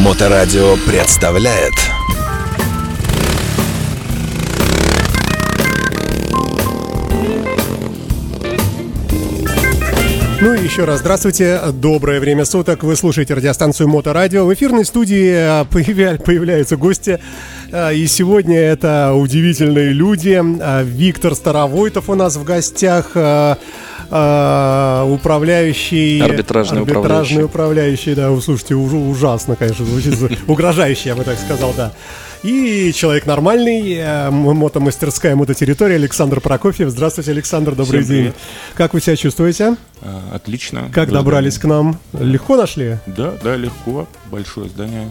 Моторадио представляет Ну и еще раз здравствуйте, доброе время суток. Вы слушаете радиостанцию Моторадио. В эфирной студии а, появля- появляются гости. А, И сегодня это удивительные люди. А, Виктор Старовойтов у нас в гостях. а, Управляющий... Арбитражный арбитражный управляющий, да, вы слушайте, уж- ужасно, конечно, звучит, угрожающе, я бы так сказал, да. И человек нормальный, э, мотомастерская мототерритория Александр Прокофьев. Здравствуйте, Александр, добрый Всем день. привет. Как вы себя чувствуете? Отлично. Как добрались к нам? Легко нашли? Да, да, легко. Большое здание.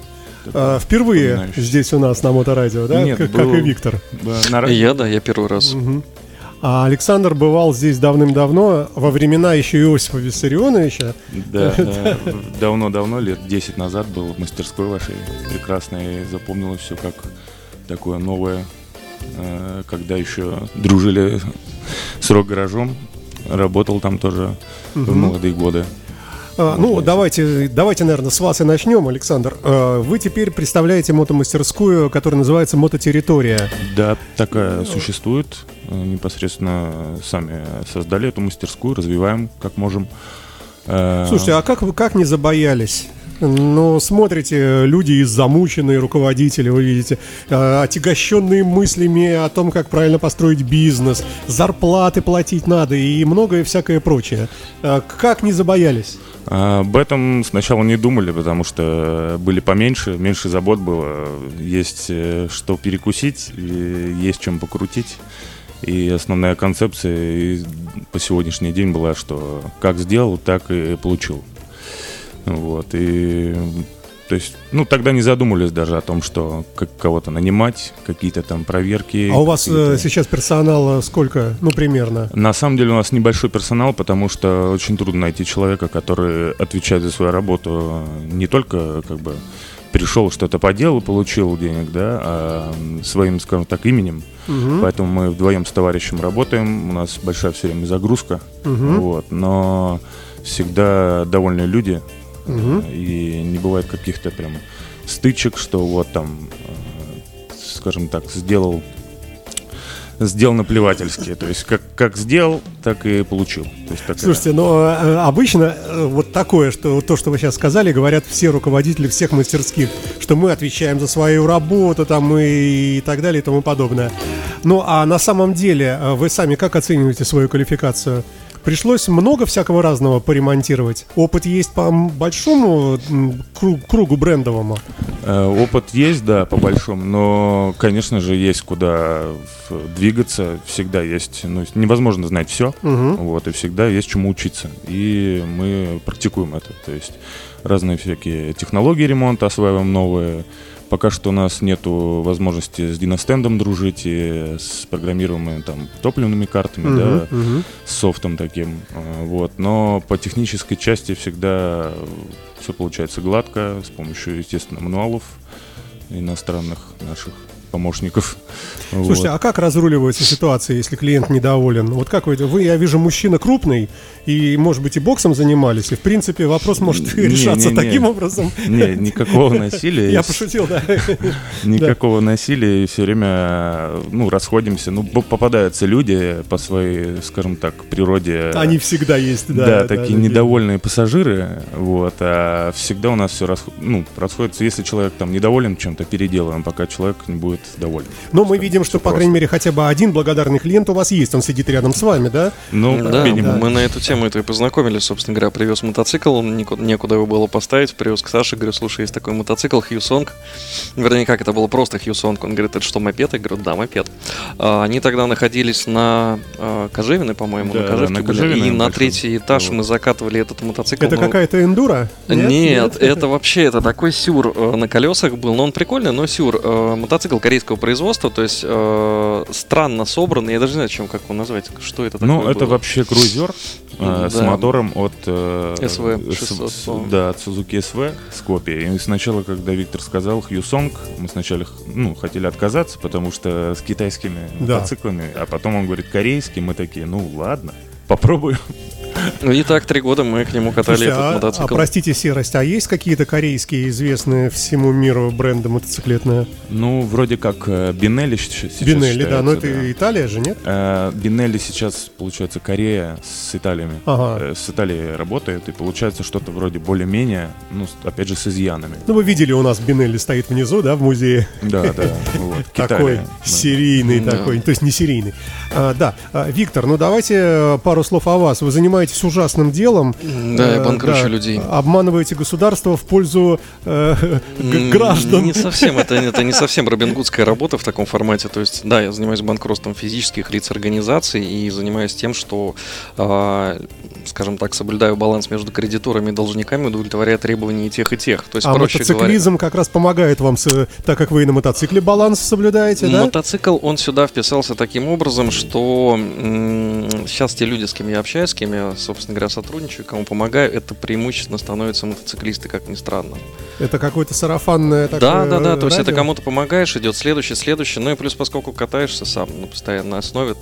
А, впервые здесь у нас на Моторадио, да? Нет, как, был- как и Виктор. Да, на Я, да, я первый раз. А Александр бывал здесь давным-давно, во времена еще Иосифа Виссарионовича. Да, да. Давно-давно, лет 10 назад был в мастерской вашей прекрасной. И запомнила все как такое новое. э, Когда еще дружили с рок-гаражом. Работал там тоже в молодые годы. А, ну, давайте, давайте, наверное, с вас и начнем, Александр. А, Вы теперь представляете мотомастерскую, которая называется «Мототерритория». Да, такая существует. Непосредственно сами создали эту мастерскую, развиваем как можем. Э, Слушайте, а как вы как не забоялись? Ну, смотрите, люди замученные руководители, вы видите, э, отягощенные мыслями о том, как правильно построить бизнес, зарплаты платить надо и многое всякое прочее. Э, Как не забоялись? Об этом сначала не думали, потому что были поменьше, меньше забот было. Есть э, что перекусить, есть чем покрутить. И основная концепция по сегодняшний день была, что как сделал, так и получил. Вот. И то есть, ну, тогда не задумывались даже о том, что как кого-то нанимать, какие-то там проверки. А у вас э, сейчас персонала сколько? Ну, примерно. на самом деле у нас небольшой персонал, потому что очень трудно найти человека, который отвечает за свою работу не только как бы пришел что-то поделал, получил денег, да, а своим, скажем так, именем. Поэтому мы вдвоем с товарищем работаем, у нас большая все время загрузка, вот, но всегда довольные люди, э, и не бывает каких-то прям стычек, что вот там, э, скажем так, сделал сделал наплевательски. То есть как, как сделал, так и получил. То есть такая- Слушайте, но э, обычно э, вот такое, что то, что вы сейчас сказали, говорят все руководители всех мастерских, что мы отвечаем за свою работу там и, и так далее и тому подобное. Ну а на самом деле э, вы сами как оцениваете свою квалификацию? Пришлось много всякого разного поремонтировать. Опыт есть по большому м, кру- кругу брендовому. Э, Опыт есть, да, по большому, но, конечно же, есть куда двигаться, всегда есть, ну, невозможно знать все, вот, и всегда есть чему учиться, и мы практикуем это, то есть разные всякие технологии ремонта осваиваем новые, пока что у нас нету возможности с диностендом дружить и с программируемыми там топливными картами, да, с софтом таким, э, вот, но по технической части всегда все получается гладко, с помощью, естественно, мануалов иностранных наших помощников. Слушайте, Вот. а как разруливается ситуация, если клиент недоволен? Вот как вы, вы, я вижу, мужчина крупный, и, может быть, и боксом занимались, и, в принципе, вопрос может Не, решаться не, не. таким образом. Не, никакого насилия. Я пошутил, да. Никакого насилия, и все время, ну, расходимся. Ну, попадаются люди по своей, скажем так, природе. Они всегда есть, да. Да, такие недовольные пассажиры, вот, а всегда у нас все ну, расходится, если человек там недоволен чем-то, переделываем, пока человек не будет доволен. Но мы видим, что, по крайней мере, хотя бы один благодарный клиент у вас есть, он сидит рядом с вами, да? Ну, Да, минимум. мы на эту тему это и познакомились, собственно говоря. Привез мотоцикл, никуда, некуда его было поставить. Привез к Саше, говорю, слушай, есть такой мотоцикл Хьюсонг. Вернее, как это было просто Хьюсонг. Он говорит, это что, мопед? Я говорю, да, мопед. А, они тогда находились на а, Кожевиной, по-моему, Да, на Кожевке на были. И на третий этаж Вот. мы закатывали этот мотоцикл. Это ну, какая-то эндура? Нет, это вообще это такой сюр э, на колесах был, но он прикольный, но сюр. Э, мотоцикл корейского производства, то есть э, странно собранный, я даже не знаю, чем как его назвать, что это такое Ну, это было. вообще круизер э, с Да. мотором от... э, SV с- 600, с-. Да, от Suzuki SV с копией. И сначала, когда Виктор сказал Hyusong, мы сначала ну, хотели отказаться, потому что с китайскими Да. мотоциклами, а потом он говорит корейский, мы такие, ну ладно, попробуем. Ну и так три года мы к нему катали Слушайте, этот а, а мотоцикл. простите, серость, а есть какие-то корейские известные всему миру бренды мотоциклетные? Ну, вроде как э, Бинелли сейчас Бинелли, да, но это Италия же, нет? Э, Бинелли сейчас, получается, Корея с Италиями. Ага. Э, С Италией работает, и получается что-то вроде более-менее, ну, опять же, с изъянами. Ну, вы видели, у нас Бинелли стоит внизу, да, в музее. Да, да, вот. Такой. Да. серийный Да. такой, то есть не серийный. А, да, А, Виктор, ну давайте пару слов о вас. Вы занимаетесь ужасным делом. Да, я Э, банкрочу да, людей. Обманываете государство в пользу э, граждан. Не совсем, это, это не совсем робингудская работа в таком формате. То есть, да, я занимаюсь банкротством физических лиц организаций и занимаюсь тем, что, а, скажем так, соблюдаю баланс между кредиторами и должниками, удовлетворяя требования и тех, и тех. То есть, А проще говоря, мотоциклизм как раз помогает вам, с- так как вы и на мотоцикле баланс соблюдаете, да? Мотоцикл, он сюда вписался таким образом, что м, сейчас те люди, с кем я общаюсь, с кем я, собственно говоря, сотрудничаю, кому помогаю, это преимущественно становятся мотоциклисты, как ни странно. Это какое-то сарафанное такое Да, да, да, то есть это кому-то помогаешь, идет следующий, следующий. Ну и плюс, поскольку катаешься сам на постоянной основе,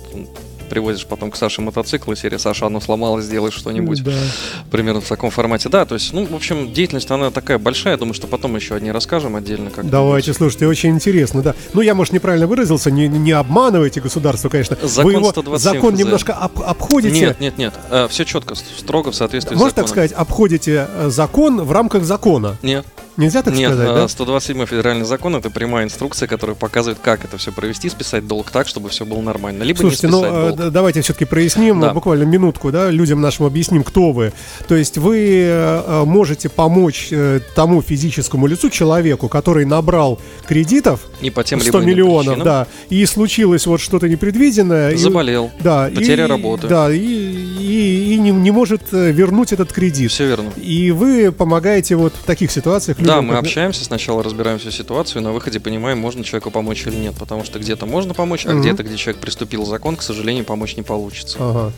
привозишь потом к Саше мотоцикл, и серия Саша, оно сломалось, сделай что-нибудь. Да. Примерно в таком формате. Да, то есть, ну, в общем, деятельность, она такая большая, я думаю, что потом еще о ней расскажем отдельно. Как Давайте, слушайте, очень интересно, да. Ну, я, может, неправильно выразился, не, не обманывайте государство, конечно. Закон Вы его 127 закон ФЗ. немножко об- обходите. Нет, нет, нет, все четко, строго в соответствии Можно с так законом. сказать, обходите э, закон в рамках закона? Нет, Нельзя так нет, сказать, а, да? 127 федеральный закон это прямая инструкция, которая показывает, как это все провести, списать долг так, чтобы все было нормально. Либо Слушайте, не ну списать э, долг. давайте все-таки проясним, Да. буквально минутку, да, людям нашим объясним, кто вы. То есть вы э, можете помочь э, тому физическому лицу, человеку, который набрал кредитов, Не по тем 100 либо иным миллионов, причинам. да, и случилось вот что-то непредвиденное. и- Заболел. да, потеря и, работы. Да, и, и, и не, не может э, вернуть этот кредит. Все верно. И вы помогаете вот в таких ситуациях Да, мы общаемся, сначала разбираем всю ситуацию, на выходе понимаем, можно человеку помочь или нет. Потому что где-то можно помочь, а Мгм. где-то, где человек приступил закон, к сожалению, помочь не получится. Ага.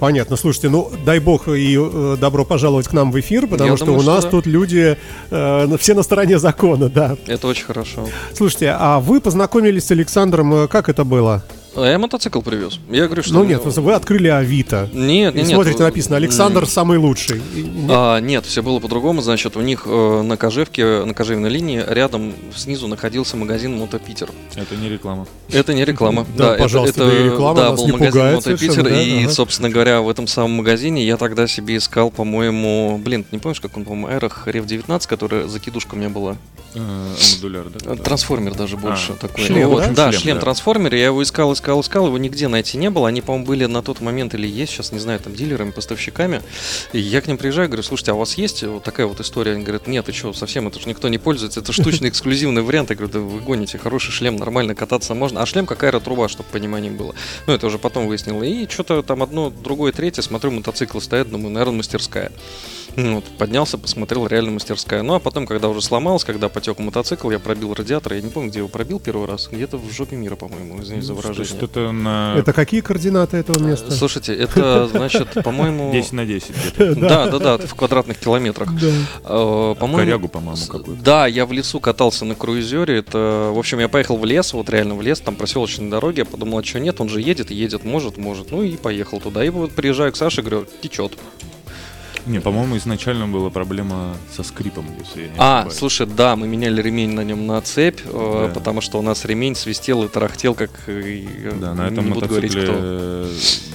Понятно, слушайте, ну дай бог и э, добро пожаловать к нам в эфир, потому Я что думаю, у что нас да. тут люди э, все на стороне закона, да. Это очень хорошо. Слушайте, а вы познакомились с Александром, э, как это было? А я мотоцикл привез. Я говорю, что... Ну нет, вы открыли Авито. Нет, И нет, нет. смотрите, написано Александр М, самый лучший. И- А, нет, все было по-другому. Значит, у них э, на Кожевке, на Кожевной линии рядом снизу находился магазин Мотопитер. Это не реклама. Это не реклама. Да, пожалуйста, это, реклама да, был не магазин Мотопитер, и, собственно говоря, в этом самом магазине я тогда себе искал, по-моему, блин, не помнишь, как он, по-моему, Эрах Рев 19, которая закидушка у меня была. Э, Модуляр, да? Э, Трансформер даже больше А, такой. шлем, Вот, да? да, Шлем, шлем, да. трансформер. Я его искал, искал, искал, его нигде найти не было. Они, по-моему, были на тот момент или есть, сейчас не знаю, там дилерами, поставщиками. И я к ним приезжаю, говорю, слушайте, а у вас есть вот такая вот история? Они говорят, нет, ты что, совсем, это же никто не пользуется, это штучный эксклюзивный вариант. Я говорю, да вы гоните, хороший шлем, нормально кататься можно. А шлем как аэротруба, чтобы понимание было. Ну, это уже потом выяснил. И что-то там одно, другое, третье, смотрю, мотоциклы стоят, думаю, наверное, мастерская. Ну, Вот, поднялся, посмотрел, реально мастерская. Ну, а потом, когда уже сломалось, когда потек мотоцикл, я пробил радиатор. Я не помню, где его пробил первый раз. Где-то в жопе мира, по-моему, извините за Что- выражение. Что-то на Это какие координаты этого места? Слушайте, это, значит, по-моему... 10 на 10 где-то. Да, да, да, в квадратных километрах. Э, По-моему... Корягу, по-моему, какую-то. Да, я в лесу катался на круизере. Это, в общем, я поехал в лес, вот реально в лес, там проселочные дороги. Я подумал, а что нет, он же едет, едет, может, может. Ну и поехал туда. И вот приезжаю к Саше, говорю, течет. Не, по-моему, изначально была проблема со скрипом, если я не А, ошибаюсь. слушай, да, мы меняли ремень на нем на цепь, э, Да. потому что у нас ремень свистел и тарахтел, как э, Да, на этом не буду говорить, мотоцикле кто.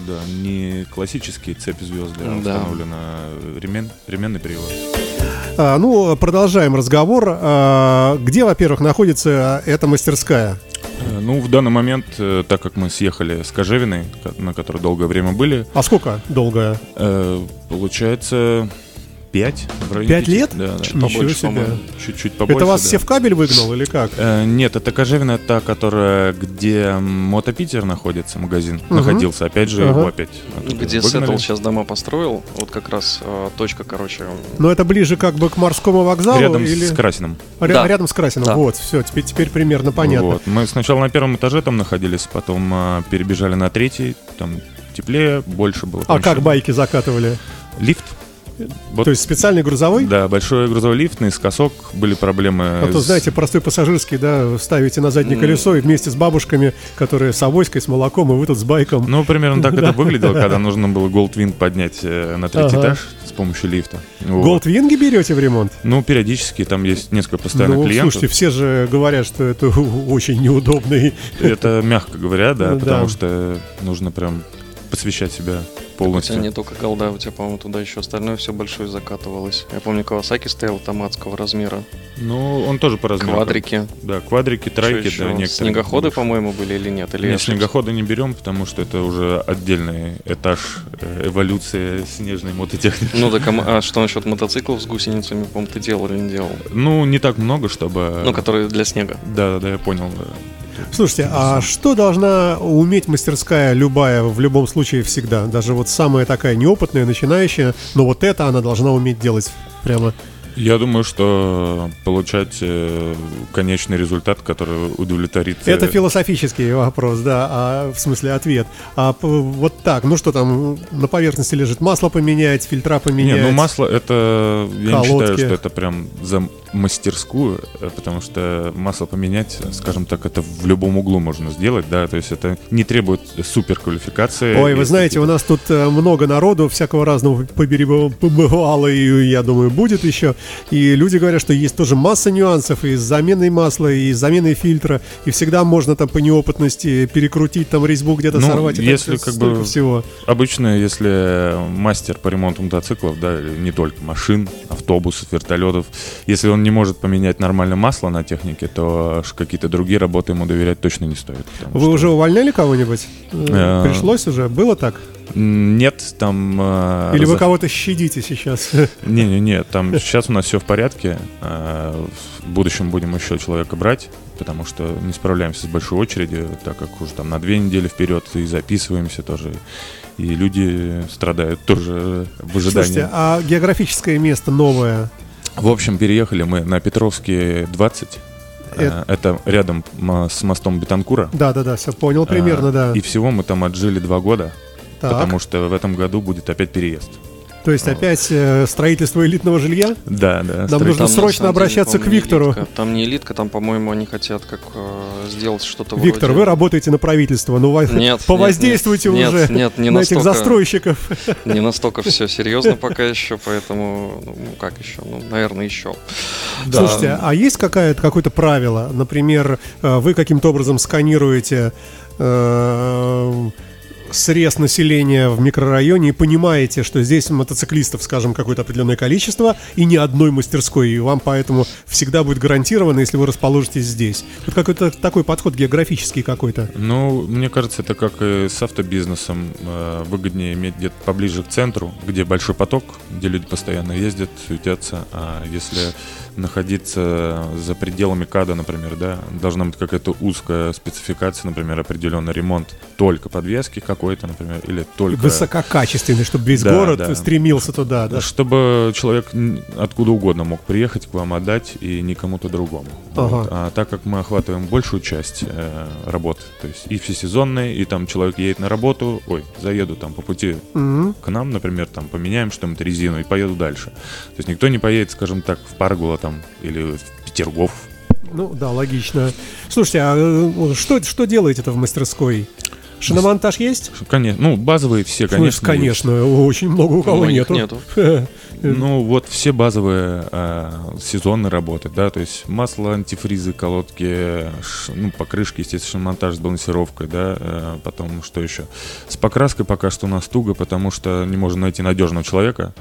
да, не классические цепи звезды, а Да. установлена ремен, ременный привод. А, ну, продолжаем разговор. А, где, во-первых, находится эта мастерская? Э, Ну, в данный момент, э, так как мы съехали с Кожевиной, ко- на которой долгое время были, А сколько долго? э, получается 5. Пять лет? Да, да. Чуть Ничего побольше, себе. Чуть-чуть побольше. это вас да. все в кабель выгнал или как? Э, Нет, это Кожевина, та, которая, где Мотопитер находится, магазин, Мгм. находился. Опять же, Ага. его опять Где выгнали. Сеттл сейчас дома построил, вот как раз э, точка, короче. Но это ближе как бы к морскому вокзалу Рядом или с Красиным. Ря- Да. рядом с Красиным? Да. Вот, все, теперь, теперь примерно понятно. Вот. Мы сначала на первом этаже там находились, потом а, перебежали на третий, там теплее, больше было. А как помещений. байки закатывали? Лифт. Вот, То есть специальный грузовой? да, большой грузовой лифт, наискосок были проблемы. А то, с- знаете, простой пассажирский, да, ставите на заднее колесо и вместе с бабушками, которые с авоськой, с молоком, и вы тут с байком. Ну, примерно так это выглядело, когда нужно было Goldwing поднять э, на третий этаж с помощью лифта. Голдвинги берете в ремонт? Ну, периодически там есть несколько постоянных ну, клиентов. слушайте, все же говорят, что это очень неудобно. и- Это мягко говоря, да, потому что нужно прям посвящать себя У тебя полностью. не только голда, у тебя, по-моему, туда еще остальное все большое закатывалось. Я помню, Кавасаки стоял томатского размера. Ну, он тоже по размеру. Квадрики. Да, квадрики, трайки, да, некоторые. Снегоходы, по-моему, были или нет? Или Не, я ошибся? снегоходы не берем, потому что это уже отдельный этаж э, эволюции снежной мототехники. Ну так, а а что насчет мотоциклов с гусеницами, по-моему, ты делал или не делал? Ну, не так много, чтобы... Ну, которые для снега. Да, да, я понял. Слушайте, а что должна уметь мастерская любая, в любом случае всегда? Даже вот самая такая неопытная, начинающая, но вот это она должна уметь делать прямо. Я думаю, что получать э, конечный результат, который удовлетворит... э, Это философический вопрос, да, а, в смысле ответ. А вот так, ну что там, на поверхности лежит масло поменять, фильтра Не, поменять. ну масло это я не считаю, что это прям за мастерскую, э, потому что масло поменять, скажем так, это в любом углу можно сделать, да, то есть это не требует супер квалификации. Ой, вы знаете, у нас тут э, много народу, всякого разного побывало, и я думаю, будет еще. И люди говорят, что есть тоже масса нюансов и с заменой масла, и с заменой фильтра, и всегда можно там по неопытности перекрутить, там резьбу где-то Ну, сорвать. и так если всё- как бы- всего. Обычно, если мастер по ремонту мотоциклов, да, не только машин, автобусов, вертолетов, если он не может поменять нормально масло на технике, то какие-то другие работы ему доверять точно не стоит. Вы что- уже увольняли кого-нибудь? Э, Э, Пришлось уже? Было так? Нет, там... э, Или вы за- кого-то щадите сейчас? Не-не-не, там сейчас у нас все в порядке. В будущем будем еще человека брать, потому что не справляемся с большой очередью, так как уже там на две недели вперед и записываемся тоже. И люди страдают тоже в ожидании. Слушайте, а географическое место новое? В общем, переехали мы на Петровский 20. Это- а, Это рядом с мостом Бетанкура. Да-да-да, все понял примерно, А, да. И всего мы там отжили два года, Так. потому что в этом году будет опять переезд. То есть опять э, строительство элитного жилья? Да, да. Нам нужно Там, срочно деле, обращаться к Виктору. элитка. Там не элитка, там, по-моему, они хотят как э, сделать что-то Виктор, вроде... вы работаете на правительство, ну Нет, повоздействуйте нет, уже нет, нет, не на этих настолько. застройщиков. Не настолько все серьезно пока еще, поэтому, ну, как еще? Ну, наверное, еще. Слушайте, а есть какая-то, какое-то правило? Например, э, вы каким-то образом сканируете э, срез населения в микрорайоне и понимаете, что здесь мотоциклистов, скажем, какое-то определенное количество и ни одной мастерской, и вам поэтому всегда будет гарантировано, если вы расположитесь здесь. Вот какой-то такой подход географический какой-то. Ну, мне кажется, это как и с автобизнесом. Э, Выгоднее иметь где-то поближе к центру, где большой поток, где люди постоянно ездят, суетятся. А если находиться за пределами КАДа, например, да, должна быть какая-то узкая спецификация, например, определенный ремонт только подвески какой-то, например, или только... Высококачественный, чтобы весь Да, город да. стремился туда, да? Чтобы человек откуда угодно мог приехать к вам отдать и не кому-то другому. Ага. Вот. А так как мы охватываем большую часть э, работы, то есть и всесезонные, и там человек едет на работу, ой, заеду там по пути Мгм. к нам, например, там поменяем что-нибудь резину и поеду дальше. То есть никто не поедет, скажем так, в Паргула там или в Петергоф. Ну да, логично. Слушайте, а э, что, что делаете-то в мастерской? Шиномонтаж есть? Конечно, ну базовые все, смысле, конечно. есть. конечно, очень много у кого Многих нету. нету. Ну, вот все базовые э, сезонные работы, да, то есть масло, антифризы, колодки, ш- ну, покрышки, естественно, монтаж с балансировкой, да, э, потом что еще? С покраской пока что у нас туго, потому что не можем найти надежного человека.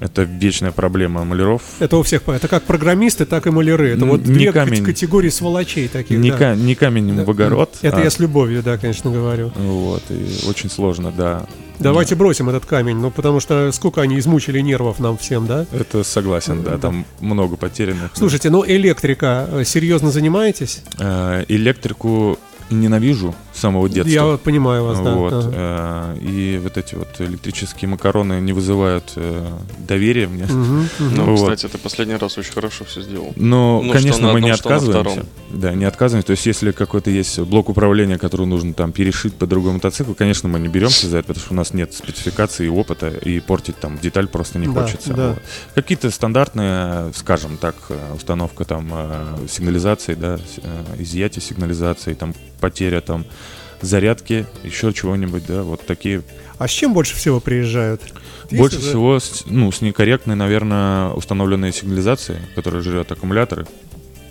Это вечная проблема маляров. Это у всех, это как программисты, так и маляры. Это вот не две камень. категории сволочей таких. Не, да. ка- не камень в огород. Это а- я с любовью, да, конечно, говорю. Вот, и очень сложно, да. Давайте бросим этот камень, ну потому что сколько они измучили нервов нам всем, да? Это согласен, да, там много потерянных. Слушайте, ну электрика, э, серьезно занимаетесь? Э, Электрику ненавижу, самого детства. Я вот понимаю вас, да. Вот, Ага. э, и вот эти вот электрические макароны не вызывают э, доверия мне. Мгм, мгм. Ну, Вот. кстати, ты последний раз очень хорошо все сделал. Но, Ну, конечно, мы не одном, отказываемся. Да, не отказываемся. То есть, если какой-то есть блок управления, который нужно там перешить по другому мотоциклу, конечно, мы не беремся за это, потому что у нас нет спецификации и опыта, и портить там деталь просто не Да, хочется. да. Вот. Какие-то стандартные, скажем так, э, установка там сигнализации, да, изъятие сигнализации, там потеря там зарядки, еще чего-нибудь, да, вот такие. А с чем больше всего приезжают? Есть Больше уже? всего, с, ну, с некорректной, наверное, установленной сигнализацией, которая жрет аккумуляторы,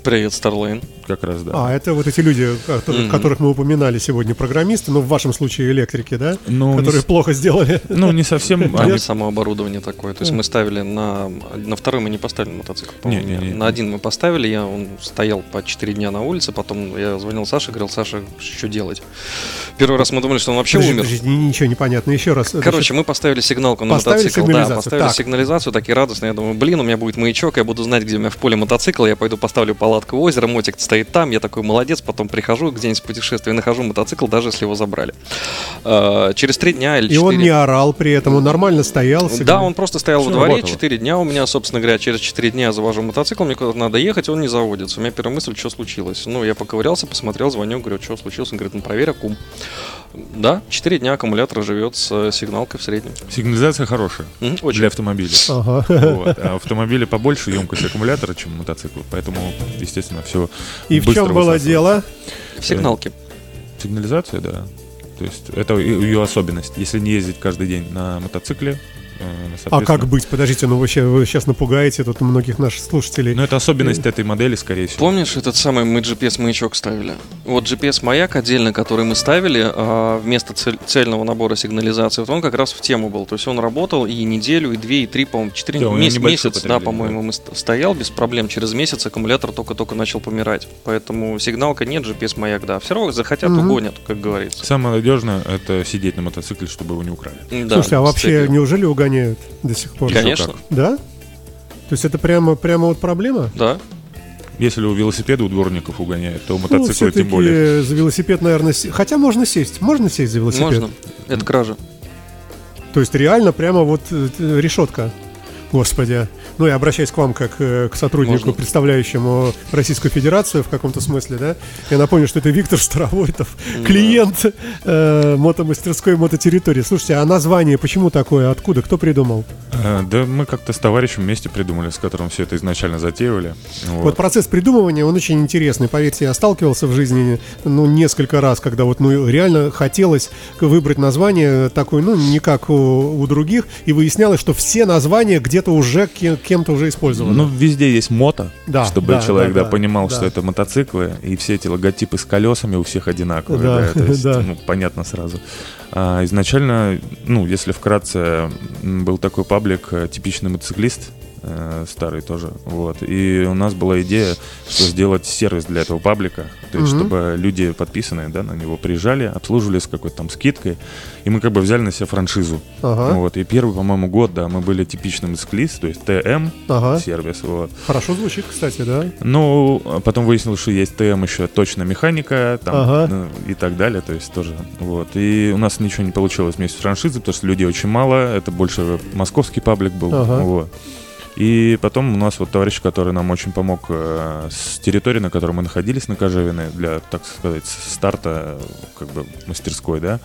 Привет, Starlane. как раз, да. А, это вот эти люди, которые- Мгм. которых мы упоминали сегодня, программисты, ну, в вашем случае электрики, да? Ну, не которые с- плохо сделали. Ну, не совсем. Они само оборудование такое. То есть мы ставили на... На второй мы не поставили мотоцикл, по-моему. На один мы поставили, я, он стоял по 4 дня на улице, потом я звонил Саше, говорил, Саша, что делать? Первый раз мы думали, что он вообще умер. ничего не понятно. Еще раз. Короче, мы поставили сигналку на мотоцикл. Да, сигнализацию, поставили так. сигнализацию, такие радостные. Я думаю, блин, у меня будет маячок, я буду знать, где у меня в поле мотоцикл. Я пойду поставлю палатку у озера, мотик стоит там. Я такой молодец, потом прихожу где-нибудь в путешествие, нахожу мотоцикл, даже если его забрали. А, Через три дня или И он четыре- не орал при этом, он нормально стоял. Да, сигнал. он просто стоял Всё во дворе. 4 дня. У меня, собственно говоря, через 4 дня я завожу мотоцикл, мне куда-то надо ехать, он не заводится. У меня первая мысль, что случилось. Ну, я поковырялся, посмотрел, звоню, говорю, что случилось. Он говорит, ну, проверь аккум. Да, 4 дня аккумулятор живет с э, сигналкой в среднем. Сигнализация хорошая очень. для автомобиля. Ага. Вот. А автомобили побольше емкость аккумулятора, чем мотоцикл. Поэтому, естественно, все. И в чем было дело? В сигналке. Сигнализация, да. То есть это ее особенность. Если не ездить каждый день на мотоцикле, э, А соответственно- как быть? Подождите, ну вы сейчас, вы сейчас напугаете тут многих наших слушателей. Ну, это особенность этой модели, скорее всего. Помнишь этот самый мы GPS-маячок ставили? Вот GPS-маяк отдельно, который мы ставили а, вместо цель- цельного набора сигнализации, вот он как раз в тему был. То есть он работал и неделю, и две, и три, по-моему, четыре, Да, него месяц, да, по-моему, мы ст- стоял без проблем. Через месяц аккумулятор только-только начал помирать. Поэтому сигналка нет, GPS-маяк, да. Все равно захотят, Мгм. угонят, как говорится. Самое надежное это сидеть на мотоцикле, чтобы его не украли. Да, Слушайте, а вообще неужели угоняют до сих пор? Конечно? Да? То есть это прямо, прямо вот проблема? да. Если у велосипеда у дворников угоняет, то у Ну, мотоцикла все-таки тем более. за велосипед, наверное, се- хотя можно сесть, можно сесть за велосипед. Можно. Это кража. То есть реально прямо вот э, решетка. Господи. Ну, я обращаюсь к вам как э, к сотруднику, Можно. представляющему Российскую Федерацию в каком-то смысле, да? Я напомню, что это Виктор Старовойтов, клиент э, мотомастерской мототерритории. Слушайте, а название почему такое? Откуда? Кто придумал? Э, Да мы как-то с товарищем вместе придумали, с которым все это изначально затеивали. Вот. Вот. процесс придумывания, он очень интересный. Поверьте, я сталкивался в жизни, ну, несколько раз, когда вот, ну, реально хотелось выбрать название такое, ну, не как у, у других, и выяснялось, что все названия где-то уже ке- кем-то уже использованы. Ну, везде есть мото, Да, чтобы да, человек да, да, да, понимал, да. что это мотоциклы, и все эти логотипы с колесами у всех одинаковые. Да, Да, то есть, да. ну, понятно сразу. А изначально, ну, если вкратце, был такой паблик э, «Типичный мотоциклист», э, старый тоже, вот. И у нас была идея, что сделать сервис для этого паблика, то есть Мгм. чтобы люди подписанные, да, на него приезжали, обслуживали с какой-то там скидкой, и мы как бы взяли на себя франшизу. Ага, Вот, и первый, по-моему, год, да, мы были типичным мотоциклист, то есть ТМ ага. сервис, вот. Хорошо звучит, кстати, да? Ну, а потом выяснилось, что есть ТМ еще точно механика, там, Ага. ну, и так далее, то есть тоже, вот. И у нас ничего не получилось вместе с франшизой, потому что людей очень мало, это больше московский паблик был, Ага. вот. И потом у нас вот товарищ, который нам очень помог э, с территории, на которой мы находились, на Кожевиной, для, так сказать, старта как бы мастерской, да,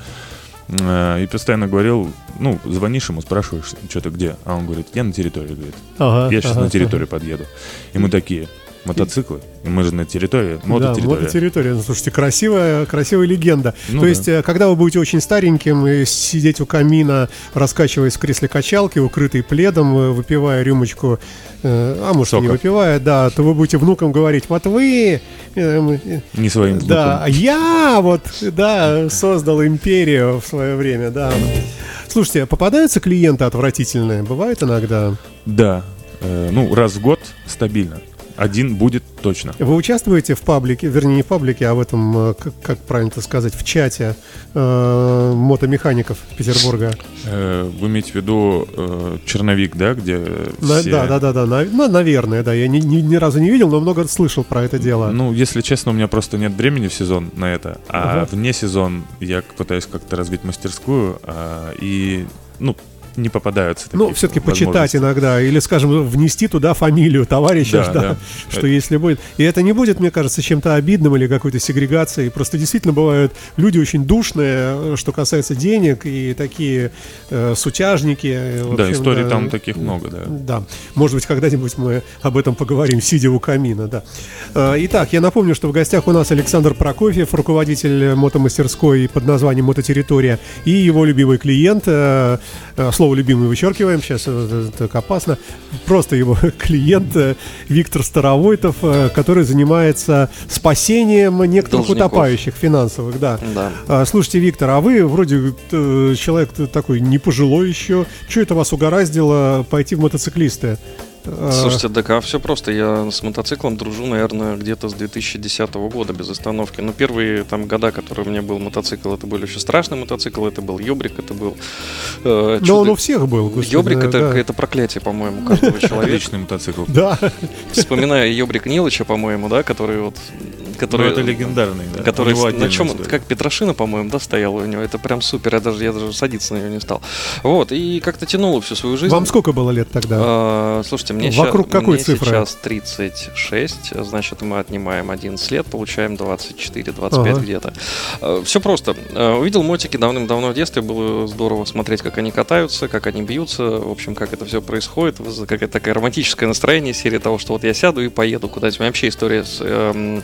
Э, и постоянно говорил, ну, звонишь ему, спрашиваешь, что ты где, а он говорит, я на территории, говорит, Ага, я сейчас ага, на территорию подъеду. И мы такие, мотоциклы, мы же на территории, Да, мототерритория. мототерритория. Ну, Слушайте, красивая, красивая легенда. Ну То да. есть, э, когда вы будете очень стареньким и сидеть у камина, раскачиваясь в кресле качалки, укрытый пледом, э, выпивая рюмочку, э, а может и не Сока. выпивая, да, то вы будете внукам говорить, вот вы, э, э, Не своим да, я вот, да, создал империю в свое время, да. Слушайте, а попадаются клиенты отвратительные? Бывает иногда? Да. Ну, раз в год стабильно. Один будет точно. Вы участвуете в паблике, вернее, не в паблике, а в этом, э, как, как правильно это сказать, в чате э, мотомехаников Петербурга? Э, вы имеете в виду э, черновик, да, где На- все... Да, да, да, да, на- ну, наверное, да. Я ни, ни- ни разу не видел, но много слышал про это дело. Ну, если честно, у меня просто нет времени в сезон на это, а Ага. вне сезон я пытаюсь как-то развить мастерскую, а, и, ну, не попадаются такие Ну, все-таки почитать иногда, или, скажем, внести туда фамилию товарища, Да, да, да. что если будет. И это не будет, мне кажется, чем-то обидным или какой-то сегрегацией. Просто действительно бывают люди очень душные, э, что касается денег, и такие э, сутяжники. э, в Да, общем, историй да. там таких много, да. Да, может быть, когда-нибудь мы об этом поговорим, сидя у камина, да. Э, Итак, я напомню, что в гостях у нас Александр Прокофьев, руководитель мотомастерской под названием «Мототерритория», и его любимый клиент, э, э, слово «любимый» вычеркиваем, сейчас э, так опасно, просто его клиент э, Виктор Старовойтов, э, который занимается спасением некоторых Должников. утопающих финансовых, да. Да. А, Слушайте, Виктор, а вы вроде э, человек такой не пожилой еще. Что это вас угораздило пойти в мотоциклисты? А, Слушайте, так а все просто. Я с мотоциклом дружу, наверное, где-то с 2010 года без остановки. Но первые там года, которые у меня был мотоцикл, это был еще страшный мотоцикл, это был Ёбрик, это был э, Но чудо- он у всех был. господи, Ёбрик это, да. это проклятие, по-моему, каждого человека. Личный мотоцикл. Да, Вспоминаю Ёбрик Нилыча, по-моему, да, который вот... Ну, Который, это легендарный, да. Который на чем, история. как Петрошина, по-моему, да, стояла у него. Это прям супер. Я даже, я даже садиться на нее не стал. Вот, и как-то тянуло всю свою жизнь. вам сколько было лет тогда? А, слушайте, мне, Вокруг ща- какой мне цифры? сейчас 36, значит, мы отнимаем 11 лет, получаем 24-25 Ага. где-то. Все просто. А, Увидел мотики давным-давно в детстве, было здорово смотреть, как они катаются, как они бьются, в общем, как это все происходит, какая-то такая романтическое настроение, серия того, что вот я сяду и поеду куда-нибудь. У меня вообще история с... эм,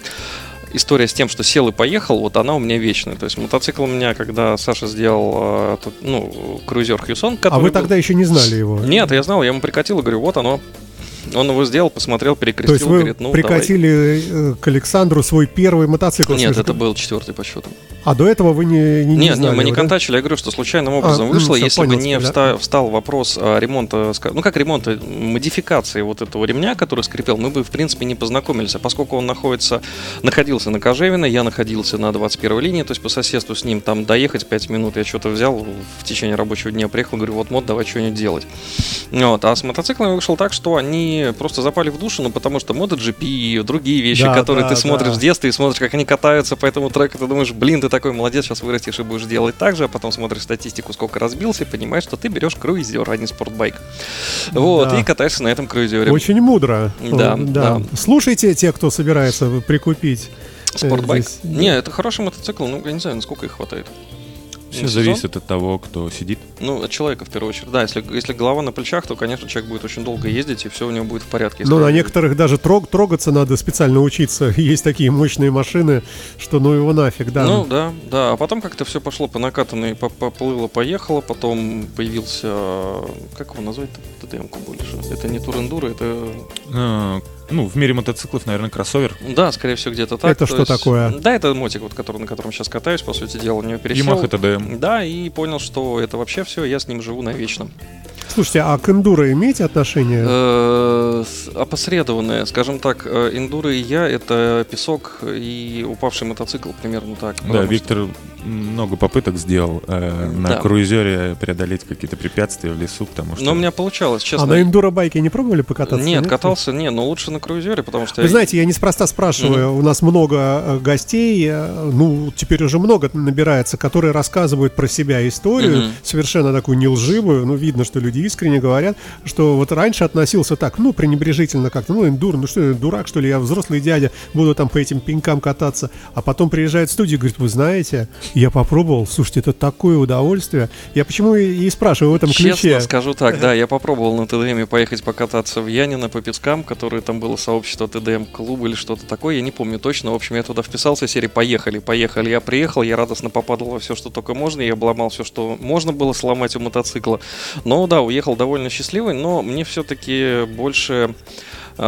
История с тем, что сел и поехал, вот она у меня вечная. То есть мотоцикл у меня, когда Саша сделал, э, ну, крузер Хьюсон, а вы был- тогда еще не знали его? нет, я знал, я ему прикатил и говорю, вот оно. Он его сделал, посмотрел, То перекрестил, есть вы говорит, ну прикатили э, к Александру свой первый мотоцикл? давай. Нет, это был четвертый по счету. А до этого вы не, не, не Нет, знали нет, мы не да? контачили, я говорю, что случайным образом ну, вышло, всё, если понял бы не тебя, вста- встал вопрос а, ремонта, ну как ремонта, модификации вот этого ремня, который скрипел, мы бы в принципе не познакомились, а поскольку он находится, находился на Кожевино, я находился на 21 линии, то есть по соседству с ним там доехать 5 минут, я что-то взял в течение рабочего дня, приехал, говорю, вот мод, давай что-нибудь делать. Вот, а с мотоциклами вышел так, что они просто запали в душу, ну потому что MotoGP и другие вещи, Да, которые да, ты смотришь да. в детстве и смотришь, как они катаются по этому треку, ты думаешь, блин, ты такой молодец, сейчас вырастешь и будешь делать так же, а потом смотришь статистику, сколько разбился, и понимаешь, что ты берешь круизер, а не спортбайк. Вот, Да. и катаешься на этом круизере. Очень мудро. Да, да. Слушайте те, кто собирается прикупить. э, Спортбайк? здесь. Не, это хороший мотоцикл, ну, я не знаю, насколько их хватает. Все Ну, сезон? зависит от того, кто сидит. Ну, от человека в первую очередь. Да, если, если голова на плечах, то, конечно, человек будет очень долго ездить, и все у него будет в порядке. Ну, на некоторых даже трог, трогаться надо специально учиться. Есть такие мощные машины, что ну его нафиг, да. Ну да, да. А потом как-то все пошло по накатанной, по- поплыло, поехало. Потом появился, как его назвать-то? ТДМ-ку больше. Это не турендура, это... Ну, в мире мотоциклов, наверное, кроссовер. Да, скорее всего, где-то так. Это То что такое? Да, это мотик, вот, который, на котором сейчас катаюсь, по сути дела, у него пересел. Yamaha TDM. Да, и понял, что это вообще все, я с ним живу навечно. Слушайте, а к эндуро имеете отношение? Э, Опосредованное, скажем так, э, эндуро и я это песок и упавший мотоцикл, примерно так. Да, что- Виктор много попыток сделал э, на Да. круизере преодолеть какие-то препятствия в лесу, потому что... Но у меня получалось, честно. а на эндуро-байке не пробовали покататься? Нет, катался, не, но лучше на круизере, потому что... Вы знаете, я неспроста спрашиваю, у нас много э, гостей, э, ну, теперь уже много набирается, которые рассказывают про себя историю, Мгм. совершенно такую нелживую, ну, видно, что люди искренне говорят, что вот раньше относился так, ну, пренебрежительно как-то, ну, эндур, ну что, дурак, что ли, я взрослый дядя, буду там по этим пенькам кататься, а потом приезжает в студию и говорит, вы знаете, я попробовал, слушайте, это такое удовольствие, я почему и, спрашиваю в этом Честно ключе. скажу так, да, я попробовал на ТДМе поехать покататься в Янино по пескам, которые там было сообщество ТДМ клуба или что-то такое, я не помню точно. В общем, я туда вписался, серии поехали, поехали. Я приехал, я радостно попадал во все, что только можно, я обломал все, что можно было сломать у мотоцикла. Но да, уехал довольно счастливый, но мне все-таки больше а,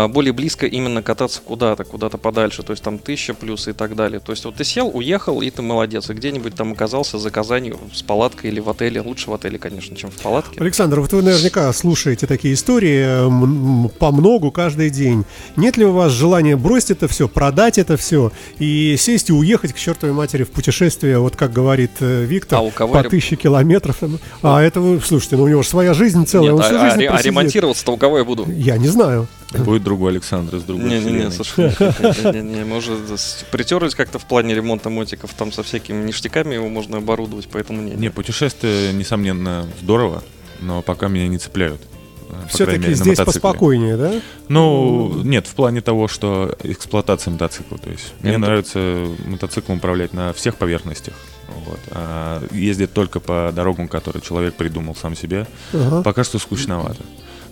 более близко именно кататься куда-то, куда-то подальше, то есть там тысяча плюс и так далее. То есть вот ты сел, уехал, и ты молодец, и где-нибудь там оказался за Казанью с палаткой или в отеле, лучше в отеле, конечно, чем в палатке. Александр, вот вы наверняка слушаете такие истории по многу каждый день. Нет ли у вас желания бросить это все, продать это все и сесть и уехать к чертовой матери в путешествие, вот как говорит э, Виктор, А у кого по тысяче километров? А это вы, слушайте, ну у него же своя жизнь целая, Нет, он всю а, а жизнь а просидит. ремонтироваться-то у кого я буду? Я не знаю. Будет другой Александр из другой Не-не-не, мы уже с- притерлись как-то в плане ремонта мотиков, там со всякими ништяками его можно оборудовать, поэтому не. Не, путешествие, несомненно, здорово, но пока меня не цепляют. по крайней Все-таки мере, на здесь поспокойнее, да? Ну, нет, в плане того, что эксплуатация мотоцикла. То есть мне нравится мотоциклом управлять на всех поверхностях. Вот. А ездить только по дорогам, которые человек придумал сам себе, Ага. пока что скучновато.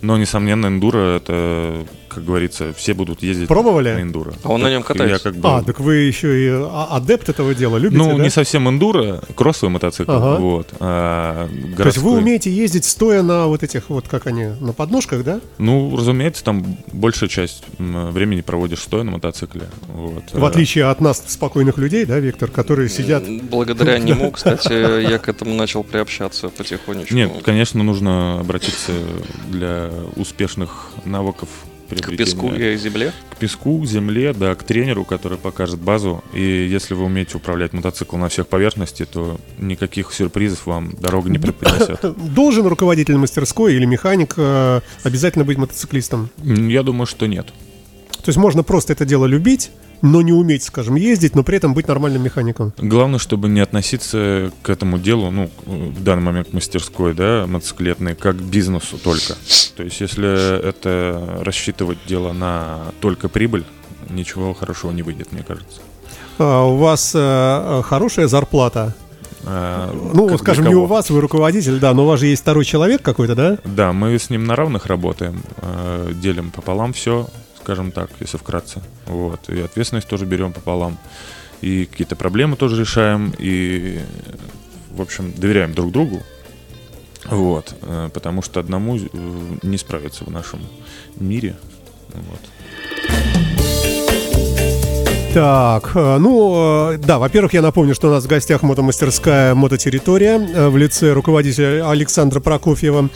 Но, несомненно, эндуро это, как говорится, все будут ездить Пробовали? на эндуро. А он на Так нем катается? Я как бы... А, так вы еще и а- адепт этого дела, любите, ну, да? не совсем эндуро, кроссовый мотоцикл, Ага. вот. а То есть вы городской. умеете ездить стоя на вот этих вот, как они, на подножках, да? Ну, разумеется, там большая часть времени проводишь стоя на мотоцикле. Вот. В отличие от нас, спокойных людей, да, Виктор, которые сидят... Благодаря нему, кстати, я к этому начал приобщаться потихонечку. Нет, конечно, нужно обратиться для успешных навыков к песку и земле. К песку, к земле, да, к тренеру, который покажет базу. И если вы умеете управлять мотоциклом на всех поверхностях, то никаких сюрпризов вам дорога не преподнесет. Должен руководитель мастерской или механик э, обязательно быть мотоциклистом? Я думаю, что нет. То есть можно просто это дело любить, но не уметь, скажем, ездить, но при этом быть нормальным механиком. Главное, чтобы не относиться к этому делу, ну, в данный момент мастерской, да, мотоциклетной, как к бизнесу только. То есть, если это рассчитывать дело на только прибыль, ничего хорошего не выйдет, мне кажется. А, у вас э, хорошая зарплата? А, Ну, как скажем, не у вас, вы руководитель, да, но у вас же есть второй человек какой-то, да? Да, мы с ним на равных работаем, э, делим пополам все, скажем так, если вкратце. Вот. И ответственность тоже берем пополам. И какие-то проблемы тоже решаем. И, в общем, доверяем друг другу. Вот. э, Потому что одному э, не справиться в нашем мире. Вот. Так, э, ну, да, во-первых, я напомню, что у нас в гостях мотомастерская «Мототерритория» в лице руководителя Александра Прокофьева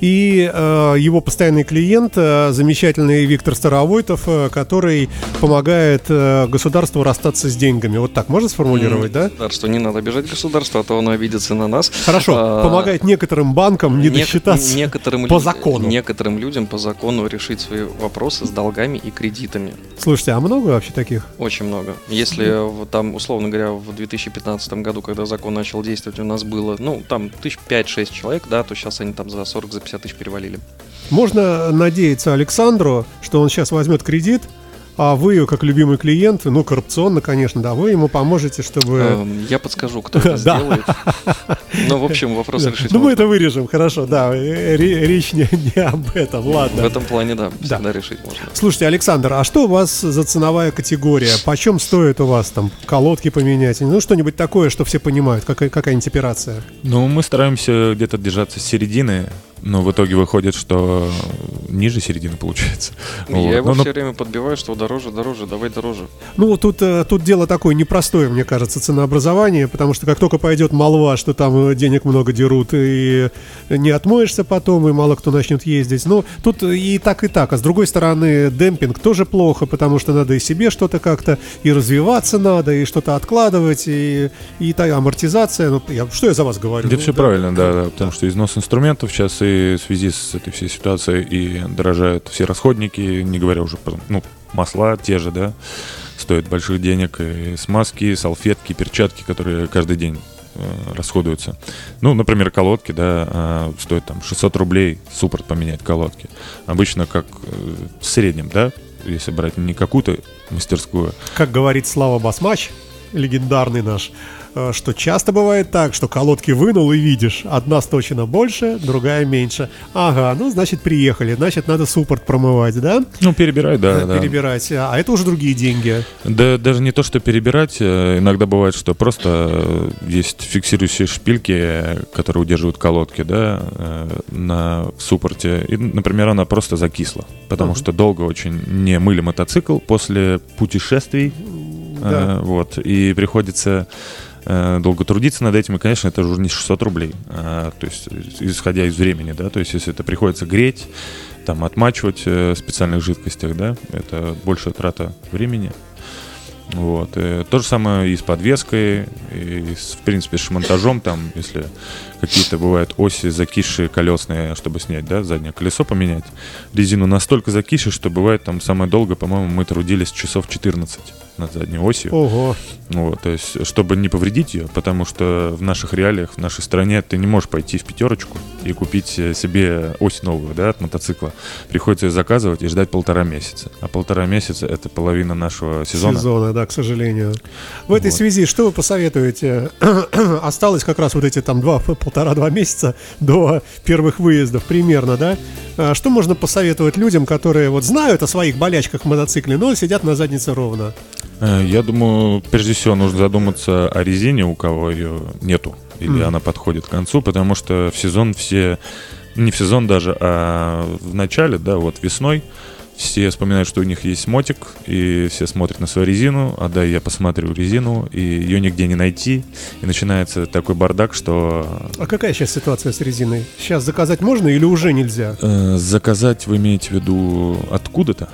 и э, его постоянный клиент, э, замечательный Виктор Старовойтов, э, который помогает э, государству расстаться с деньгами. Вот так можно сформулировать, да? Государство, не надо обижать государство, а то оно обидится на нас. Хорошо, А, помогает некоторым банкам не нек- досчитаться некоторым по закону. Некоторым людям по закону решить свои вопросы с долгами и кредитами. Слушайте, а много вообще таких? Очень много. Если там, условно говоря, в 2015 году, когда закон начал действовать, у нас было, ну, там, тысяч пять-шесть человек, да, то сейчас они там за 40, за 50 тысяч перевалили. Можно надеяться Александру, что он сейчас возьмет кредит, а вы, как любимый клиент, ну, коррупционно, конечно, да, вы ему поможете, чтобы... Эм, Я подскажу, кто это сделает. Ну, в общем, вопрос решить Ну, мы это вырежем, хорошо, да, э, ре- речь не, об этом, В ладно. этом плане, да, Да. всегда решить можно. Слушайте, Александр, а что у вас за ценовая категория? Почем стоит у вас там колодки поменять? Ну, что-нибудь такое, что все понимают, какая, какая-нибудь операция? Ну, мы стараемся где-то держаться с середины, но в итоге выходит, что ниже середины получается. Вот. Я его Ну, ну, все время подбиваю, что дороже, дороже, давай дороже. Ну, тут, э, тут дело такое непростое, мне кажется, ценообразование, потому что как только пойдет молва, что там э, денег много дерут, и не отмоешься потом, и мало кто начнет ездить. Ну, тут и так, и так. А с другой стороны, демпинг тоже плохо, потому что надо и себе что-то как-то, и развиваться надо, и что-то откладывать, и, и та амортизация. Ну, я, что я за вас говорю? Да Ну, все правильно, да, да, потому что износ инструментов сейчас и в связи с этой всей ситуацией и дорожают все расходники, не говоря уже ну, масла те же, да, стоят больших денег, и смазки, салфетки, перчатки, которые каждый день э, расходуются. Ну, например, колодки, да, э, стоят там 600 рублей суппорт поменять колодки. Обычно как э, в среднем, да, если брать не какую-то мастерскую, Как говорит Слава Басмач, легендарный наш, что часто бывает так, что колодки вынул и видишь, одна сточена больше, другая меньше. Ага, ну, значит, приехали, значит, надо суппорт промывать, да? Ну, перебирать, да, да. Перебирать, а это уже другие деньги. Да, даже не то, что перебирать, э, иногда бывает, что просто э, есть фиксирующие шпильки, которые удерживают колодки, да, э, на суппорте. И, например, она просто закисла, потому Мгм. что долго очень не мыли мотоцикл после путешествий, Да. э, вот, и приходится э, долго трудиться над этим, и, конечно, это уже не 600 рублей, а, то есть, э, исходя из времени, да, то есть, если это приходится греть, там, отмачивать э, в специальных жидкостях, да, это большая трата времени. Вот. э, То же самое и с подвеской, и с, в принципе с монтажом, там, если какие-то бывают оси закисшие колесные, чтобы снять, да, заднее колесо поменять. Резину настолько закисшие, что бывает там самое долго, по-моему, мы трудились часов 14 над задней осью. Ого. Вот, то есть, чтобы не повредить ее, потому что в наших реалиях, в нашей стране ты не можешь пойти в пятерочку и купить э, себе ось новую, да, от мотоцикла. Приходится ее заказывать и ждать полтора месяца. А полтора месяца это половина нашего сезона. Сезона, да, к сожалению. В этой Вот. связи, что вы посоветуете? Осталось как раз вот эти там два, полтора-два месяца до первых выездов примерно, да? А Что можно посоветовать людям, которые вот знают о своих болячках в мотоцикле, но сидят на заднице ровно? Э, Я думаю, прежде всего нужно задуматься о резине, у кого ее нету, или Мгм. она подходит к концу, потому что в сезон все, не в сезон даже, а в начале, да, вот весной, все вспоминают, что у них есть мотик, и все смотрят на свою резину, а да, я посмотрю резину, и ее нигде не найти, и начинается такой бардак, что А какая сейчас ситуация с резиной? Сейчас заказать можно или уже нельзя? э, заказать вы имеете в виду откуда-то?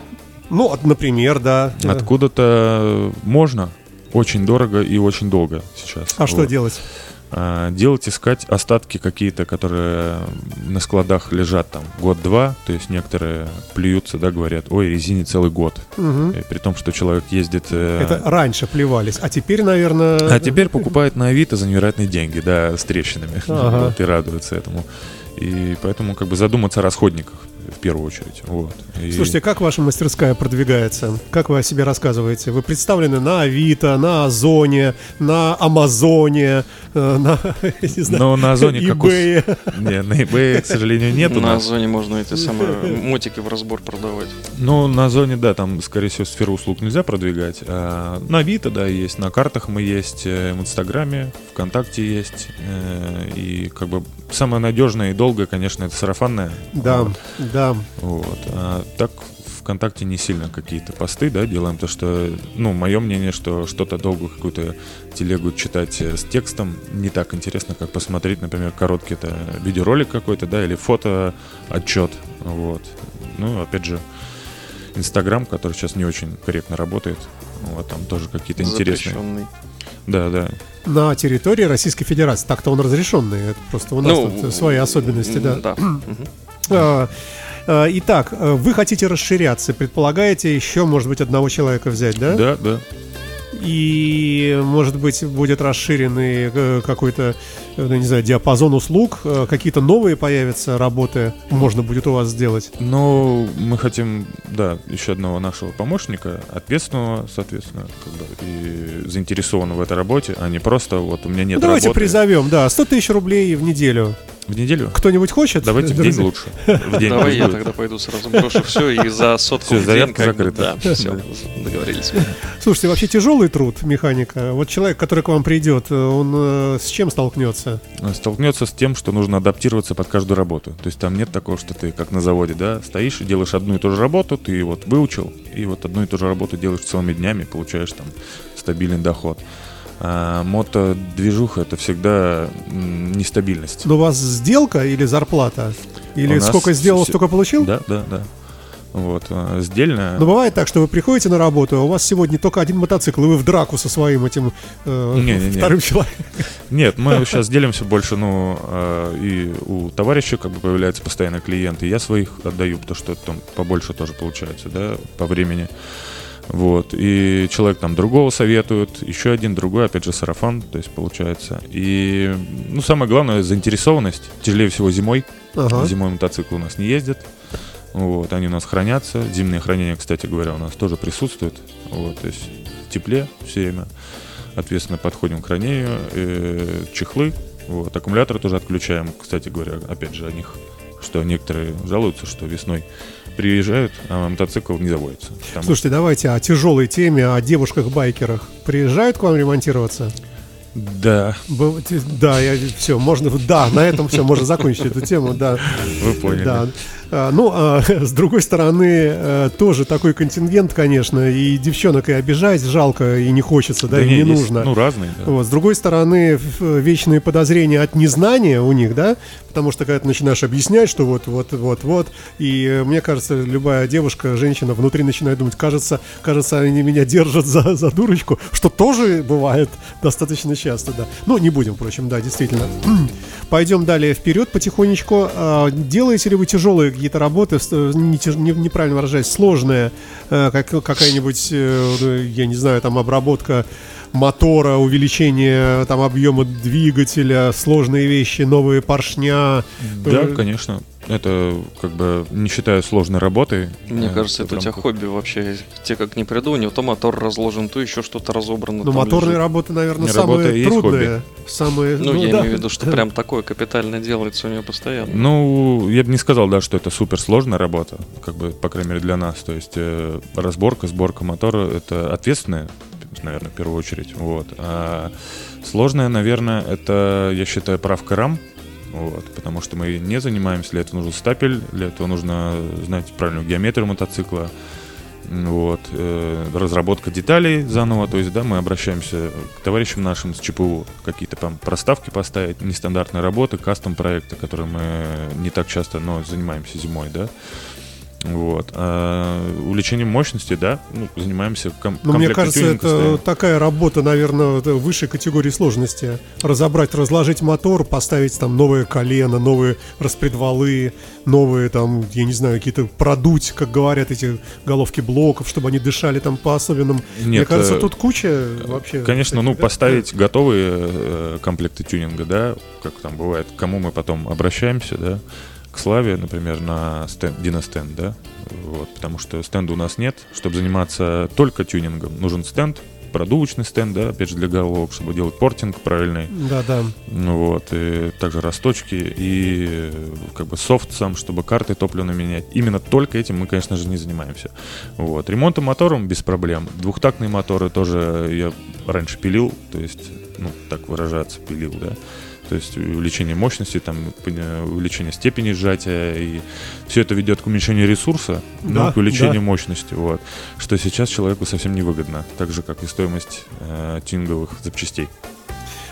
Ну, от- например, да. Откуда-то можно, очень дорого и очень долго сейчас. А что Вот. делать? А, делать, искать остатки какие-то, которые на складах лежат там год-два, то есть некоторые плюются, да, говорят, ой, резине целый год, Мгм. И при том, что человек ездит... э, Это раньше плевались, а теперь, наверное... А теперь покупает на Авито за невероятные деньги, да, с трещинами, Ага. Вот, и радуется этому. И поэтому как бы задуматься о расходниках в первую очередь. Вот. И- Слушайте, как ваша мастерская продвигается? Как вы о себе рассказываете? Вы представлены на Авито, на Озоне, на Амазоне, э, на, не знаю, Но на Озоне как eBay. Не, на eBay, к сожалению, нету. На Озоне можно эти самые мотики в разбор продавать. Ну, на зоне, да, там, скорее всего, сферу услуг нельзя продвигать. А на Авито, да, есть, на картах мы есть, э, в Инстаграме, ВКонтакте есть. э, И как бы самое надежное и долгое, конечно, это сарафанное. Да, Вот. да. Вот. А так ВКонтакте не сильно какие-то посты, да, делаем, то что, ну, мое мнение, что что-то долго какую-то телегу читать э, с текстом не так интересно, как посмотреть, например, короткий это видеоролик какой-то, да, или фото отчет, вот. Ну, опять же, Инстаграм, который сейчас не очень корректно работает, вот, там тоже какие-то интересные. Да, да. На территории Российской Федерации. Так-то он разрешенный. Это просто у нас Ну, тут свои особенности, да. Да. А, а, Итак, э, вы хотите расширяться, предполагаете еще, может быть, одного человека взять, да? Да, да. И, может быть, будет расширенный э, какой-то, ну, не знаю, диапазон услуг, э, какие-то новые появятся работы, можно будет у вас сделать. Ну, мы хотим, да, еще одного нашего помощника, ответственного, соответственно, как бы, и заинтересованного в этой работе, а не просто вот у меня нет Ну, Давайте работы. призовем, да, 100 тысяч рублей в неделю. В неделю? Кто-нибудь хочет? Давайте в день лучше. В день Давай я будет. тогда пойду сразу брошу все и за сотку Всё, в день закрыта. Да, все, договорились. Слушайте, вообще тяжелый труд механика. Вот человек, который к вам придет, он э, с чем столкнется? Столкнется с тем, что нужно адаптироваться под каждую работу. То есть там нет такого, что ты как на заводе, да, стоишь и делаешь одну и ту же работу, ты вот выучил, и вот одну и ту же работу делаешь целыми днями, получаешь там стабильный доход. А мотодвижуха это всегда нестабильность. Ну, у вас сделка или зарплата? Или У сколько сделал, всё- столько получил? Да, да, да. Вот, а, сдельная. Но бывает так, что вы приходите на работу, а у вас сегодня только один мотоцикл, и вы в драку со своим этим э, Не-не-не. вторым человеком. Нет, мы сейчас делимся больше, ну, э, и у товарища как бы появляются постоянно клиенты, я своих отдаю, потому что там побольше тоже получается, да, по времени. Вот, и человек там другого советует, еще один, другой, опять же, сарафан, то есть получается. И, ну, самое главное, заинтересованность. Тяжелее всего зимой. Ага. Зимой мотоциклы у нас не ездят. Вот, они у нас хранятся. Зимнее хранение, кстати говоря, у нас тоже присутствует. Вот, то есть в тепле все время. ответственно подходим к ранению, э, чехлы, вот, аккумуляторы тоже отключаем, кстати говоря, опять же о них, что некоторые жалуются, что весной приезжают, а мотоцикл не заводится. Потому Слушайте, давайте о тяжелой теме, о девушках-байкерах. Приезжают к вам ремонтироваться? Да, Б- Да, я все, можно, да, на этом все, можно закончить эту тему, да. вы поняли. Да. А, Ну, а, с другой стороны, э, тоже такой контингент, конечно, и девчонок и обижать жалко, и не хочется, да, Да и не, не есть, нужно. Ну, разные, да. Вот. С другой стороны, вечные подозрения от незнания у них, да, потому что когда ты начинаешь объяснять, что вот, вот, вот, вот, и э, мне кажется, любая девушка, женщина внутри начинает думать, кажется, кажется, они меня держат за, за дурочку, что тоже бывает достаточно часто, да. Ну, не будем, впрочем, да, действительно. Пойдем далее вперед потихонечку. А, Делаете ли вы тяжелые какие-то работы, э, не не- неправильно выражаясь, сложные, э, как, какая-нибудь, э, я не знаю, там обработка мотора, увеличение там объема двигателя, сложные вещи, новые поршня. Да, Э, конечно. Это как бы не считаю сложной работой. Мне Э, кажется, это у тебя хобби вообще. Те как не приду, у него то мотор разложен, то еще что-то разобрано. Ну, моторные лежит. работы, наверное, Не, самые трудные. Самые, Ну, я да. имею в виду, что прям такое капитально делается у него постоянно. Ну, я бы не сказал, да, что это супер сложная работа, как бы, по крайней мере, для нас. То есть э, разборка, сборка мотора — это ответственная, наверное, в первую очередь. Вот. А сложная, наверное, это, я считаю, правка рам. Вот, потому что мы не занимаемся, для этого нужен стапель, для этого нужно знать правильную геометрию мотоцикла, вот, э, разработка деталей заново, то есть, да, мы обращаемся к товарищам нашим с ЧПУ, какие-то там проставки поставить, нестандартные работы, кастом-проекты, которые мы не так часто, но занимаемся зимой, да, вот. А увеличением мощности, да, ну, занимаемся ком- Ну, мне кажется, это ставим. такая работа, наверное, это высшей категории сложности. Разобрать, разложить мотор, поставить там новое колено, новые распредвалы, новые там, я не знаю, какие-то продуть, как говорят, эти головки блоков, чтобы они дышали там по-особенным. Мне кажется, э, тут куча вообще... Конечно, ну таких, да? поставить готовые э, комплекты тюнинга, да, как там бывает, к кому мы потом обращаемся, да, к Славе, например, на стенд, диностенд, да, вот, потому что стенда у нас нет, чтобы заниматься только тюнингом, нужен стенд, продувочный стенд, да, опять же для головок, чтобы делать портинг правильный, Да-да. ну вот, и также расточки и как бы софт сам, чтобы карты топливно менять. Именно только этим мы, конечно же, не занимаемся. Вот. Ремонтом мотором без проблем. Двухтактные моторы тоже я раньше пилил, то есть, ну, так выражаться, пилил, да. То есть увеличение мощности, там, увеличение степени сжатия, и все это ведет к уменьшению ресурса, но Да, к увеличению да. мощности, вот. Что сейчас человеку совсем невыгодно, так же, как и стоимость э, тюнинговых запчастей.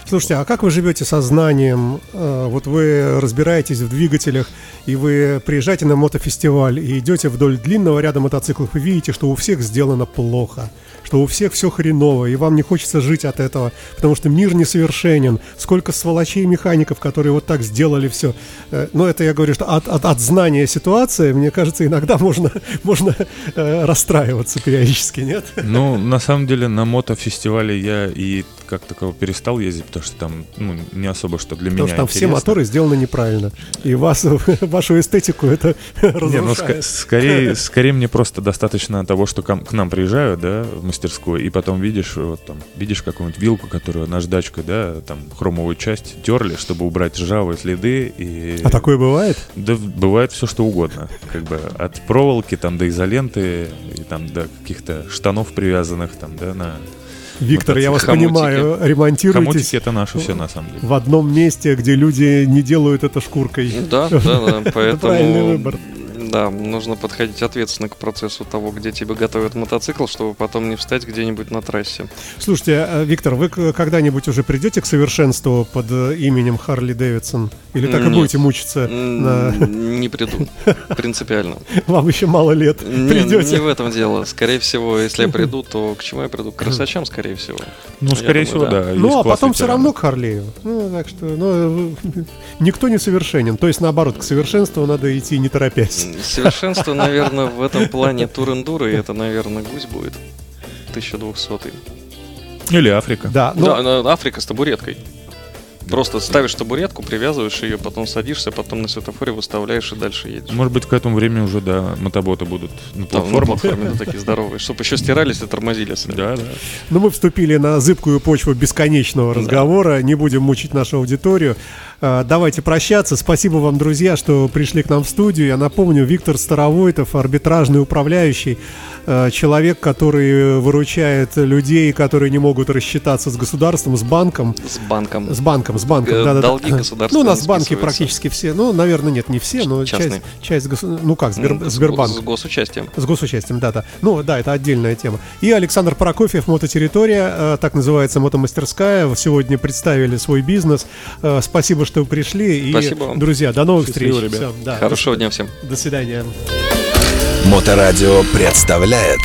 Слушайте, а как вы живете со знанием? Э, Вот вы разбираетесь в двигателях, и вы приезжаете на мотофестиваль и идете вдоль длинного ряда мотоциклов и видите, что у всех сделано плохо, что у всех все хреново, и вам не хочется жить от этого, потому что мир несовершенен. Сколько сволочей механиков, которые вот так сделали все. Но это я говорю, что от, от, от знания ситуации, мне кажется, иногда можно, можно э, расстраиваться периодически, нет? Ну, на самом деле, на мотофестивале я и как таково перестал ездить, потому что там, ну, не особо что для Потому меня что там все интересно. моторы сделаны неправильно. И вас, вашу эстетику это Не, ну, разрушает. скорее, скорее мне просто достаточно того, что к нам приезжают, да, в мастерскую, и потом видишь, вот там, видишь какую-нибудь вилку, которую наждачкой, да, там, хромовую часть терли, чтобы убрать ржавые следы, и... А такое бывает? Да, бывает все что угодно. Как бы от проволоки там до изоленты, и там до каких-то штанов привязанных там, да, на Виктор, я вас Хомутики. понимаю, ремонтируйтесь Хомутики это наше все на самом деле. в одном месте, где люди не делают это шкуркой. Да, да, да, поэтому... правильный выбор. Да, нужно подходить ответственно к процессу того, где тебе готовят мотоцикл, чтобы потом не встать где-нибудь на трассе. Слушайте, э, Виктор, вы к- когда-нибудь уже придете к совершенству под э, именем Харли Дэвидсон? Или так и Нет. будете мучиться? на- Не приду, принципиально. Вам еще мало лет. Не, не Придете. в этом дело. Скорее всего, если я приду, то к чему я приду? К красачам, скорее всего. Ну, Я скорее думаю, всего, да. Ну, а потом все равно к Харлею. Ну, так что, ну, э, никто не совершенен. То есть, наоборот, к совершенству надо идти не торопясь. Совершенство, наверное, в этом плане тур-эндуро, и это, наверное, гусь будет. 1200 Или Африка. Да, ну, Да, на- Африка с табуреткой. Просто ставишь табуретку, привязываешь ее, потом садишься, потом на светофоре выставляешь и дальше едешь. Может быть, к этому времени уже, да, мотоботы будут на на платформах. платформе ну, такие здоровые, чтобы еще стирались и тормозились. Да, да. Ну, мы вступили на зыбкую почву бесконечного разговора. Не будем мучить нашу аудиторию. А, Давайте прощаться. Спасибо вам, друзья, что пришли к нам в студию. Я напомню, Виктор Старовойтов, арбитражный управляющий, э, человек, который выручает людей, которые не могут рассчитаться с государством, с банком. С банком. С банком, с банком, да, долги да. государства Ну, у нас банки практически все. Ну, наверное, нет, не все, но часть, Частные. часть госу- ну как, Сбер- Ну, с Сбербанк. гос- С госучастием. С госучастием, да, да. Ну, да, это отдельная тема. И Александр Прокофьев, мототерритория, э, так называется мотомастерская. Сегодня представили свой бизнес. Э, Спасибо, что вы пришли. И, Спасибо вам. друзья, до новых Счастливо, встреч. ребят. Всё, да, Хорошего дня всем. До свидания. Моторадио представляет